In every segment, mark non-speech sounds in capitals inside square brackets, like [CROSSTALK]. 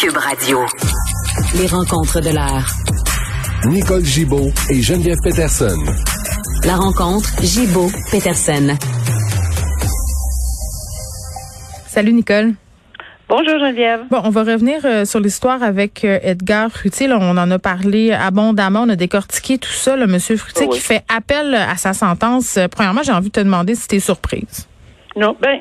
Cube Radio. Les rencontres de l'art. Nicole Gibaud et Geneviève Peterson. La rencontre Gibaud-Peterson. Salut Nicole. Bonjour Geneviève. Bon, on va revenir euh, sur l'histoire avec euh, Edgar Frutier. Là, on en a parlé abondamment, on a décortiqué tout ça. Le Monsieur Frutier Oui. qui fait appel à sa sentence. Euh, Premièrement, j'ai envie de te demander si tu es surprise. Non, ben,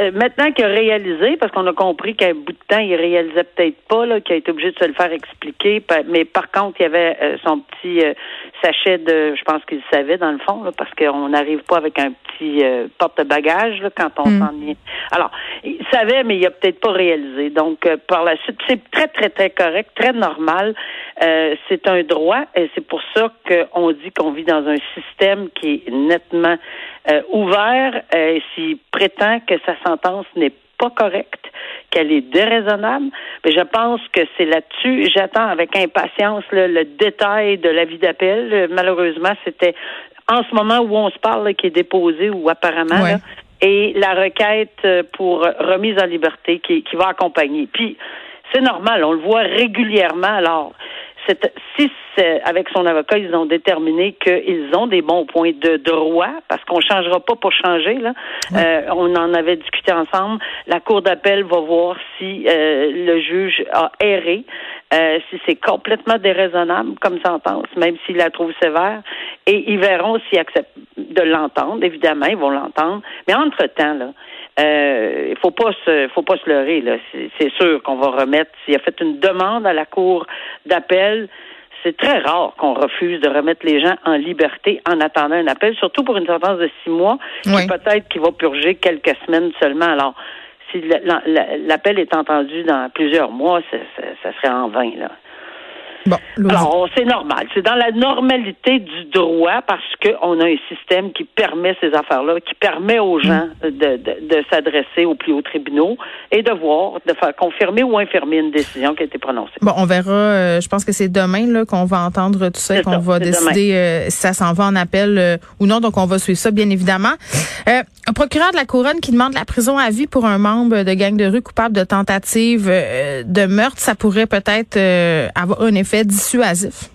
euh, maintenant qu'il a réalisé, parce qu'on a compris qu'à un bout de temps, il réalisait peut-être pas, là, qu'il a été obligé de se le faire expliquer. Mais par contre, il y avait euh, son petit euh, sachet de, je pense qu'il savait dans le fond, là, parce qu'on n'arrive pas avec un petit euh, porte-bagages là, quand on Mm. s'en est. Alors, il savait, mais il a peut-être pas réalisé. Donc, euh, par la suite, c'est très, très, très correct, très normal. Euh, c'est un droit, et c'est pour ça qu'on dit qu'on vit dans un système qui est nettement euh, ouvert. Euh, S'il prétend que sa sentence n'est pas correcte, qu'elle est déraisonnable, mais je pense que c'est là-dessus. J'attends avec impatience là, le détail de l'avis d'appel. Malheureusement, c'était en ce moment où on se parle là, qui est déposé ou apparemment. Ouais. là, et la requête pour remise en liberté qui, qui va accompagner. Puis, c'est normal, on le voit régulièrement. Alors, si c'est- avec son avocat, ils ont déterminé qu'ils ont des bons points de droit, parce qu'on changera pas pour changer, là. Euh, on en avait discuté ensemble. La Cour d'appel va voir si euh, le juge a erré, euh, si c'est complètement déraisonnable comme sentence, même s'il la trouve sévère, et ils verront s'ils acceptent de l'entendre. Évidemment, ils vont l'entendre. Mais entre-temps, là, euh, il faut pas se, faut pas se leurrer. Là, c'est, sûr qu'on va remettre. S'il a fait une demande à la cour d'appel, c'est très rare qu'on refuse de remettre les gens en liberté en attendant un appel, surtout pour une sentence de six mois, Oui. qui peut-être qui va purger quelques semaines seulement. Alors, si la- la- la- l'appel est entendu dans plusieurs mois, ça, ça- ça serait en vain. Là. Bon, Alors, c'est normal. C'est dans la normalité du droit parce qu'on a un système qui permet ces affaires-là, qui permet aux gens de, de, de s'adresser aux plus hauts tribunaux et de voir, de faire confirmer ou infirmer une décision qui a été prononcée. Bon, on verra. euh, je pense que c'est demain là, qu'on va entendre tout ça et qu'on va décider euh, si ça s'en va en appel euh, ou non. Donc, on va suivre ça, bien évidemment. Euh, un procureur de la Couronne qui demande la prison à vie pour un membre de gang de rue coupable de tentative euh, de meurtre, ça pourrait peut-être euh, avoir un effet dissuasif.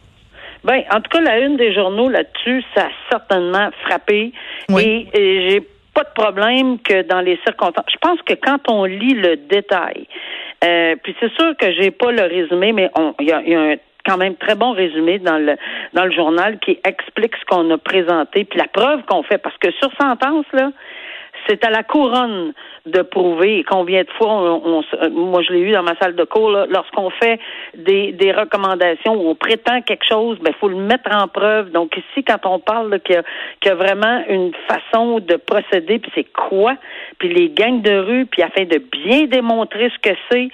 Ben, en tout cas, la une des journaux là-dessus, ça a certainement frappé. Oui. Et, et j'ai pas de problème que dans les circonstances. Je pense que quand on lit le détail, euh, puis c'est sûr que j'ai pas le résumé, mais on- il y a, il y a un quand même très bon résumé dans le dans le journal qui explique ce qu'on a présenté puis la preuve qu'on fait parce que sur sentence là c'est à la couronne de prouver combien de fois on, on euh, moi je l'ai eu dans ma salle de cours là, lorsqu'on fait des, des recommandations où on prétend quelque chose ben faut le mettre en preuve donc ici quand on parle là, qu'il y, a- qu'il y a vraiment une façon de procéder puis c'est quoi puis les gangs de rue puis afin de bien démontrer ce que c'est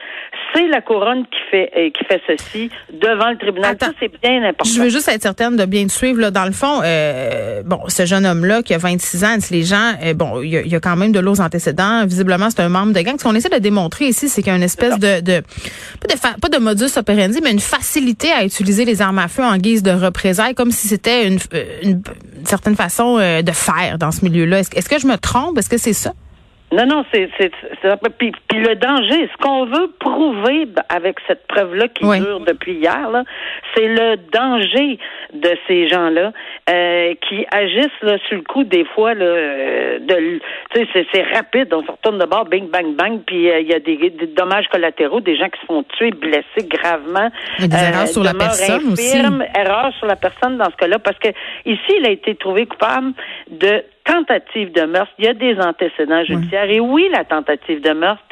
c'est la couronne qui fait euh, qui fait ceci devant le tribunal c'est bien important Je veux juste être certaine de bien te suivre. Là. Dans le fond, euh, bon, ce jeune homme-là qui a 26 ans, les gens, euh, bon, il y, a, il y a quand même de lourds antécédents. Visiblement, c'est un membre de gang. Ce qu'on essaie de démontrer ici, c'est qu'il y a une espèce de, de, pas de, modus operandi, mais une facilité à utiliser les armes à feu en guise de représailles, comme si c'était une, euh, certaine façon euh, de faire dans ce milieu-là. Est-ce que je me trompe? Est-ce que c'est ça? Non, non, c'est puis, puis le danger, ce qu'on veut prouver avec cette preuve-là qui Oui. dure depuis hier, c'est le danger de ces gens-là euh, qui agissent là sur le coup des fois là, euh, de l- tu sais c'est- rapide, on se retourne de bord, bing bang bang, puis euh, il y a des, des dommages collatéraux, des gens qui se font tuer, blessés gravement, Il y a des erreurs sur la personne aussi. infirmes, erreur sur la personne dans ce cas-là, parce que ici, il a été trouvé coupable de tentative de meurtre. Il y a des antécédents judiciaires. Et oui, la tentative de meurtre,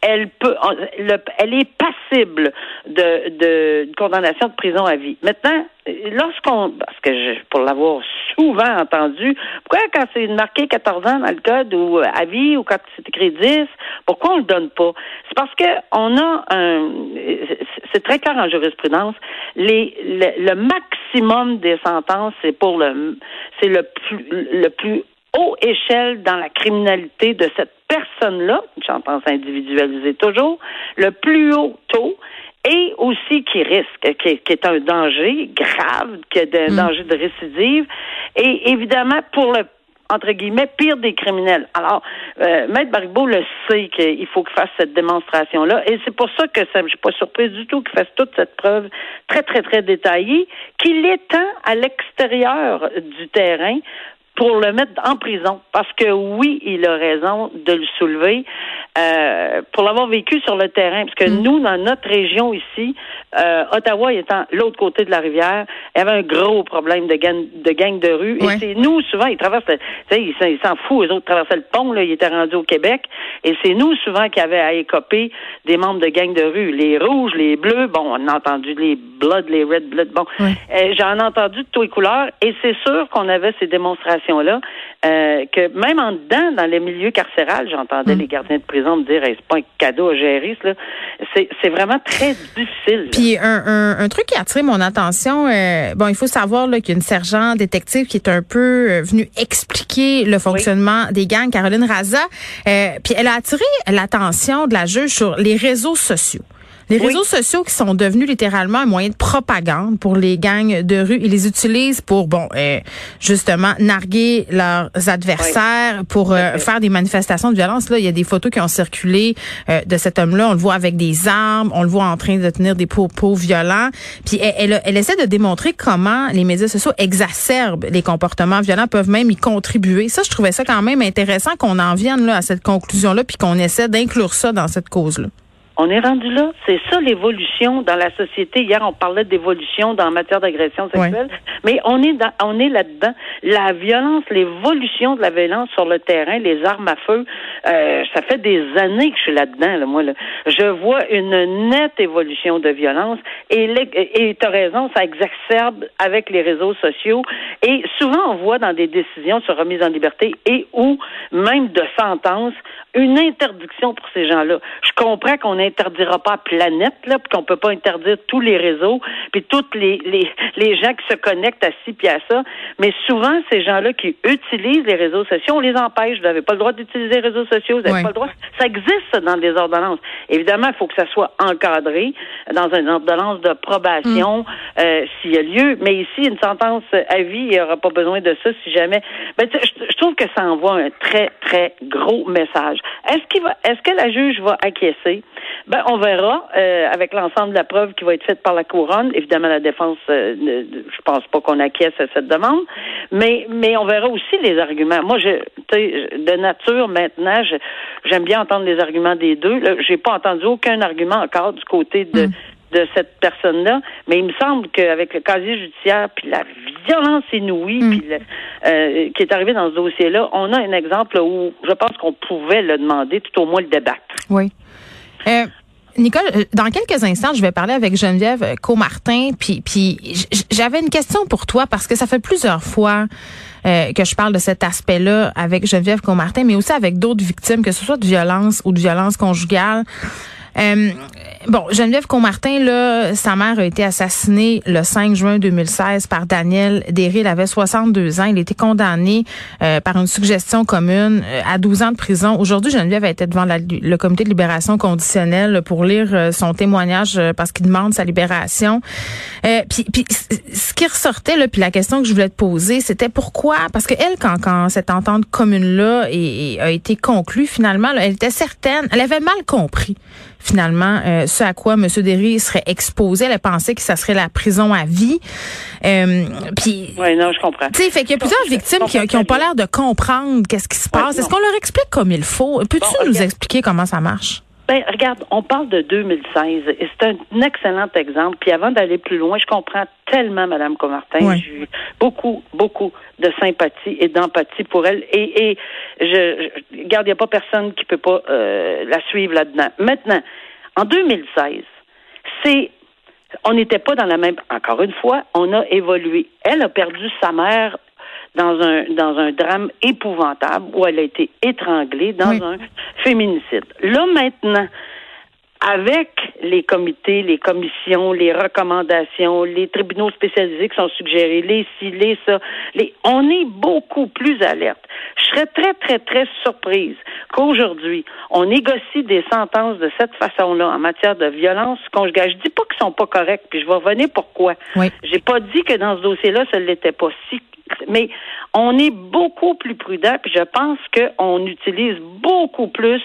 elle peut, le- elle est passible de, de, de condamnation de prison à vie. Maintenant, lorsqu'on, parce que je, pour l'avoir souvent entendu, pourquoi quand c'est marqué 14 ans dans le code ou euh, à vie ou quand c'est écrit 10, pourquoi on le donne pas? C'est parce que on a un, c'est très clair en jurisprudence, les, le, le maximum des sentences, c'est pour le, c'est le plus, le plus haut échelle dans la criminalité de cette personne-là, une sentence individualisée toujours, le plus haut taux, et aussi qui risque, qui, qui est un danger grave, qui est un Mm. danger de récidive, et évidemment pour le entre guillemets, pire des criminels. Alors, euh, Maître Barbeau le sait qu'il faut qu'il fasse cette démonstration-là, et c'est pour ça que ça, je suis pas surprise du tout qu'il fasse toute cette preuve très, très, très détaillée, qu'il étend à l'extérieur du terrain pour le mettre en prison. Parce que oui, il a raison de le soulever euh, pour l'avoir vécu sur le terrain. Parce que mm. nous, dans notre région ici, euh, Ottawa étant l'autre côté de la rivière, il y avait un gros problème de gang de, gang de rue. Et c'est nous, souvent, ils traversent, tu sais, ils s'en foutent, eux autres traversaient le pont, là, ils étaient rendus au Québec. Et c'est nous, souvent, qui avaient à écoper des membres de gangs de rue. Les rouges, les bleus, bon, on a entendu les bloods, les red bloods, bon. Euh, j'en ai entendu de tous les couleurs. Et c'est sûr qu'on avait ces démonstrations-là. Euh, que même en dedans, dans les milieux carcérales, j'entendais mm. les gardiens de prison me dire c'est pas un cadeau à gérer, là. C'est vraiment très difficile. Puis un, un, truc qui a attiré mon attention, euh, bon, il faut savoir qu'il y a une sergent détective qui est un peu euh, venue expliquer le fonctionnement des gangs, Caroline Raza. puis elle a attiré l'attention de la juge sur les réseaux sociaux. Les réseaux sociaux qui sont devenus littéralement un moyen de propagande pour les gangs de rue, ils les utilisent pour, bon, euh, justement, narguer leurs adversaires, pour euh, faire des manifestations de violence. Là, il y a des photos qui ont circulé euh, de cet homme-là. On le voit avec des armes, on le voit en train de tenir des propos violents. Puis elle, elle, essaie de démontrer comment les médias sociaux exacerbent les comportements violents, peuvent même y contribuer. Ça, je trouvais ça quand même intéressant qu'on en vienne là à cette conclusion-là, puis qu'on essaie d'inclure ça dans cette cause-là. On est rendu là. C'est ça l'évolution dans la société. Hier, on parlait d'évolution dans la matière d'agression sexuelle, mais on est on est là-dedans. La violence, l'évolution de la violence sur le terrain, les armes à feu, euh, ça fait des années que je suis là-dedans. Là, moi, là. je vois une nette évolution de violence et tu as raison, ça exacerbe avec les réseaux sociaux. Et souvent, on voit dans des décisions sur remise en liberté et ou même de sentence une interdiction pour ces gens-là. Je comprends qu'on n'interdira pas la planète, là, puis qu'on peut pas interdire tous les réseaux, puis toutes les, les, les gens qui se connectent à ci puis à ça. Mais souvent, ces gens-là qui utilisent les réseaux sociaux, on les empêche. Vous n'avez pas le droit d'utiliser les réseaux sociaux, vous n'avez pas le droit. Ça existe dans des ordonnances. Évidemment, il faut que ça soit encadré dans une ordonnance de probation mm. euh, s'il y a lieu. Mais ici, une sentence à vie, il n'y aura pas besoin de ça si jamais. Ben, je, je trouve que ça envoie un très, très gros message. Est-ce qu'il va, est-ce que la juge va acquiescer? Ben, on verra euh, avec l'ensemble de la preuve qui va être faite par la couronne. Évidemment, la défense, euh, je pense pas qu'on acquiesce à cette demande, mais mais on verra aussi les arguments. Moi, je, de nature maintenant, j'aime bien entendre les arguments des deux. J'ai pas entendu aucun argument encore du côté de hmm. de cette personne-là, mais il me semble qu'avec le casier judiciaire puis la violence inouïe hmm. puis euh, qui est arrivée dans ce dossier-là, on a un exemple où je pense qu'on pouvait le demander, tout au moins le débattre. Oui. Euh, Nicole, euh, dans quelques instants, je vais parler avec Geneviève Comartin, puis, puis j'avais une question pour toi parce que ça fait plusieurs fois euh, que je parle de cet aspect-là avec Geneviève Comartin, mais aussi avec d'autres victimes, que ce soit de violence ou de violence conjugale. Euh, bon, Geneviève Conmartin, là, sa mère a été assassinée le 5 juin 2016 par Daniel Derry. Il avait 62 ans. Il été condamné euh, par une suggestion commune euh, à 12 ans de prison. Aujourd'hui, Geneviève a été devant le comité de libération conditionnelle pour lire son témoignage parce qu'il demande sa libération. puis, puis ce qui ressortait, là, puis la question que je voulais te poser, c'était pourquoi? Parce que elle, quand, quand cette entente commune-là a été conclue, finalement, elle était certaine, elle avait mal compris finalement euh, ce à quoi M. Derry serait exposé. Elle pensé que ça serait la prison à vie. Euh, puis, oui, non, je comprends. Tu sais, fait qu'il y a plusieurs victimes qui, qui ont pas l'air de comprendre qu'est-ce qui se passe. Est-ce qu'on leur explique comme il faut? Peux-tu nous expliquer comment ça marche? Ben, regarde, on parle de 2016 et c'est un excellent exemple. Puis avant d'aller plus loin, je comprends tellement Mme Comartin. J'ai eu beaucoup, beaucoup de sympathie et d'empathie pour elle. Et, et je, je regarde, il n'y a pas personne qui peut pas euh, la suivre là-dedans. Maintenant, en 2016, c'est on n'était pas dans la même. Encore une fois, on a évolué. Elle a perdu sa mère dans un dans un drame épouvantable où elle a été étranglée dans un féminicide. Là maintenant, avec les comités, les commissions, les recommandations, les tribunaux spécialisés qui sont suggérés, les ci, les ça, les, on est beaucoup plus alerte. Je serais très, très, très surprise qu'aujourd'hui, on négocie des sentences de cette façon-là en matière de violence conjugale. Je dis pas qu'ils sont pas corrects, puis je vais revenir pourquoi. Oui. J'ai pas dit que dans ce dossier-là, ça l'était pas. Si mais On est beaucoup plus prudent, puis je pense qu'on utilise beaucoup plus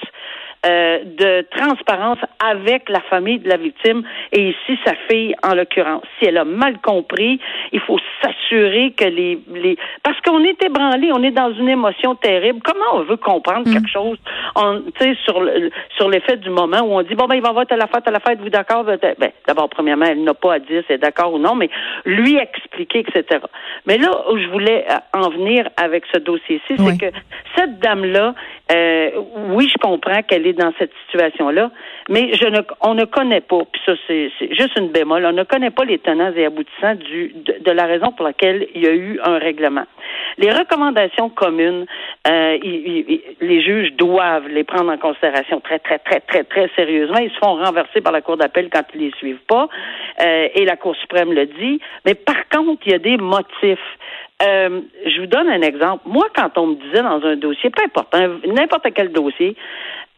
euh, de transparence avec la famille de la victime et ici sa fille en l'occurrence. Si elle a mal compris, il faut s'assurer que les, les parce qu'on est ébranlé, on est dans une émotion terrible. Comment on veut comprendre mm. quelque chose? On tu sais sur le, sur l'effet du moment où on dit bon ben il va avoir à la fête à la fête, vous d'accord? Ben, ben d'abord premièrement elle n'a pas à dire si elle est d'accord ou non, mais lui expliquer etc. Mais là où je voulais euh, en venir avec ce dossier-ci, c'est que cette dame là, euh, oui je comprends qu'elle est dans cette situation-là, mais je ne, on ne connaît pas, puis ça c'est juste une bémol, on ne connaît pas les tenants et aboutissants du, de, la raison pour laquelle il y a eu un règlement. Les recommandations communes, euh, les juges doivent les prendre en considération très, très, très, très, très sérieusement. Ils se font renverser par la Cour d'appel quand ils les suivent pas, euh, et la Cour suprême le dit. Mais par contre, il y a des motifs. Euh, je vous donne un exemple. Moi, quand on me disait dans un dossier, peu importe, n'importe quel dossier,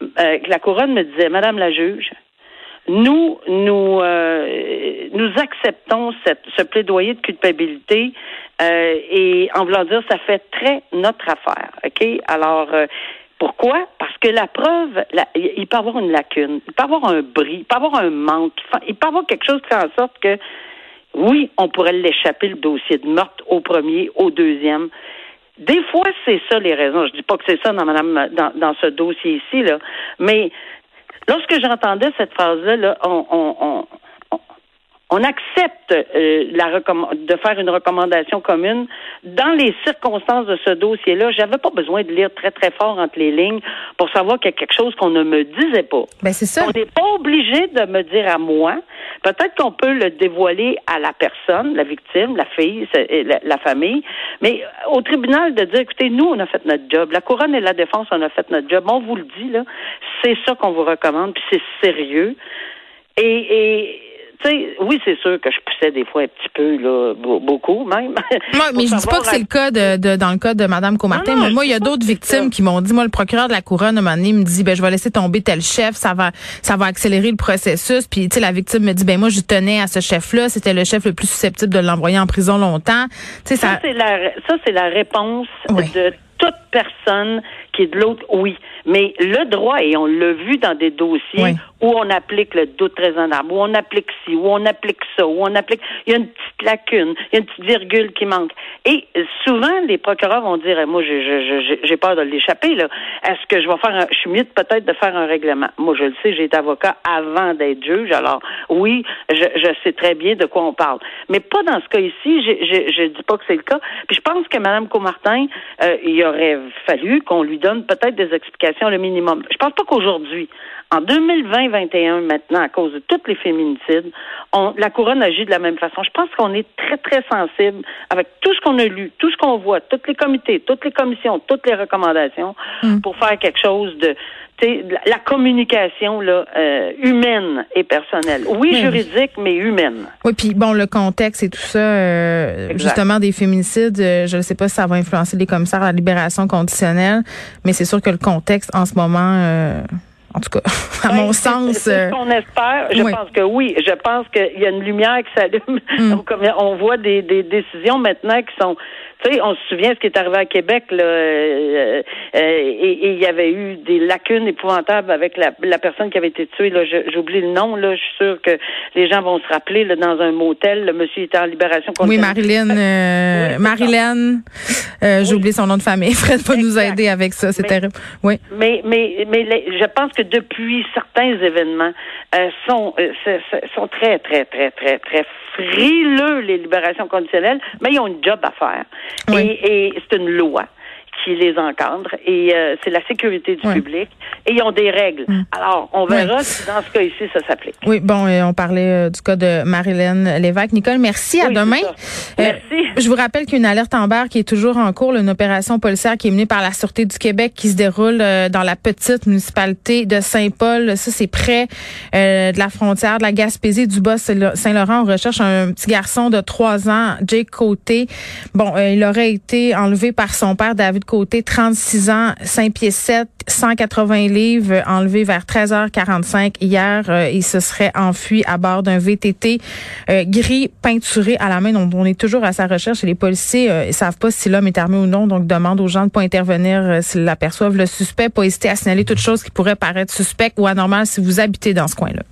euh, la couronne me disait, Madame la juge, nous, nous, euh, nous acceptons cette, ce plaidoyer de culpabilité et en voulant dire, ça fait très notre affaire. OK? Alors, pourquoi? Parce que la preuve, il peut avoir une lacune, il peut avoir un bris, il peut avoir un manque, il peut avoir quelque chose qui fait en sorte que oui, on pourrait l'échapper le dossier de meurtre au premier, au deuxième. Des fois, c'est ça les raisons. Je dis pas que c'est ça dans, madame, dans, dans ce dossier-ci, là, mais lorsque j'entendais cette phrase-là, là, on, on, on accepte euh, la de faire une recommandation commune dans les circonstances de ce dossier-là. J'avais pas besoin de lire très très fort entre les lignes pour savoir qu'il y a quelque chose qu'on ne me disait pas. Ben c'est ça. On n'est pas obligé de me dire à moi. Peut-être qu'on peut le dévoiler à la personne, la victime, la fille, la, famille, mais au tribunal de dire, écoutez, nous on a fait notre job, la couronne et la défense on a fait notre job. On vous le dit là, c'est ça qu'on vous recommande, puis c'est sérieux. Et, et sais, oui, c'est sûr que je poussais des fois un petit peu, là, beaucoup même. Moi, [LAUGHS] mais je dis pas que c'est le cas de, dans le cas de Mme Comartin, mais moi, il y a d'autres victimes qui m'ont dit, moi, le procureur de la couronne, un moment donné, me dit, ben, je vais laisser tomber tel chef, ça va, ça va accélérer le processus. Puis, tu sais, la victime me dit, ben, moi, je tenais à ce chef-là, c'était le chef le plus susceptible de l'envoyer en prison longtemps. Tu sais, ça. Ça, c'est la, ça, c'est la réponse de toute personne qui est de l'autre, oui. Mais le droit, et on l'a vu dans des dossiers où on applique le doute raisonnable, où on applique ci, où on applique ça, où on applique, il y a une petite lacune, il y a une petite virgule qui manque. Et souvent, les procureurs vont dire, moi, j'ai peur de l'échapper, là. Est-ce que je vais faire un, je suis mieux peut-être de faire un règlement? Moi, je le sais, j'ai été avocat avant d'être juge, alors oui, je, je sais très bien de quoi on parle. Mais pas dans ce cas ici, je, ne dis pas que c'est le cas. Puis je pense que Mme Comartin, euh, il aurait fallu qu'on lui donne peut-être des explications le minimum. Je pense pas qu'aujourd'hui, en 2020-21 maintenant, à cause de tous les féminicides, on, la couronne agit de la même façon. Je pense qu'on est très, très sensible avec tout ce qu'on a lu, tout ce qu'on voit, tous les comités, toutes les commissions, toutes les recommandations mm. pour faire quelque chose de, la communication là, euh, humaine et personnelle. Oui, juridique, mais humaine. Oui, puis bon, le contexte et tout ça, euh, justement, des féminicides, euh, je ne sais pas si ça va influencer les commissaires à la libération conditionnelle, mais c'est sûr que le contexte en ce moment en tout cas, [LAUGHS] à mon sens. C'est ce qu'on espère. Je pense que oui. Je pense qu'il y a une lumière qui s'allume. [LAUGHS] Mm. On voit des, des décisions maintenant qui sont tu sais, on se souvient ce qui est arrivé à Québec, là, euh, euh, et il y avait eu des lacunes épouvantables avec la, la personne qui avait été tuée. Là, j'oublie le nom. Là, je suis sûre que les gens vont se rappeler. Là, dans un motel, le monsieur était en libération. Oui, Marilyn. Euh, Marilyn. Euh, J'oublie son nom de famille. [LAUGHS] Fred va nous aider avec ça. C'est terrible. Oui. Mais mais mais je pense que depuis certains événements euh, sont sont très très très très très frileux les libérations conditionnelles, mais ils ont une job à faire. Et, c'est une loi qui les encadre et euh, c'est la sécurité du public et ils ont des règles. Mm. Alors, on verra si dans ce cas ici, ça s'applique. Oui, bon, on parlait euh, du cas de Marilyn Lévesque. Nicole, merci. à demain. Euh, merci. je vous rappelle qu'il y a une alerte en barre qui est toujours en cours, une opération policière qui est menée par la Sûreté du Québec qui se déroule dans la petite municipalité de Saint-Paul. Ça, c'est près de la frontière de la Gaspésie du Bas-Saint-Laurent. On recherche un petit garçon de trois ans, Jake Côté. Bon, il aurait été enlevé par son père, David Côté Côté, 36 ans, 5 pieds 7, 180 livres, enlevé vers 13h45 hier. Euh, il se serait enfui à bord d'un VTT euh, gris peinturé à la main. On est toujours à sa recherche et les policiers euh, savent pas si l'homme est armé ou non. Donc, demande aux gens de pas intervenir s'ils l'aperçoivent. Le suspect, pas hésiter à signaler toute chose qui pourrait paraître suspecte ou anormale si vous habitez dans ce coin-là.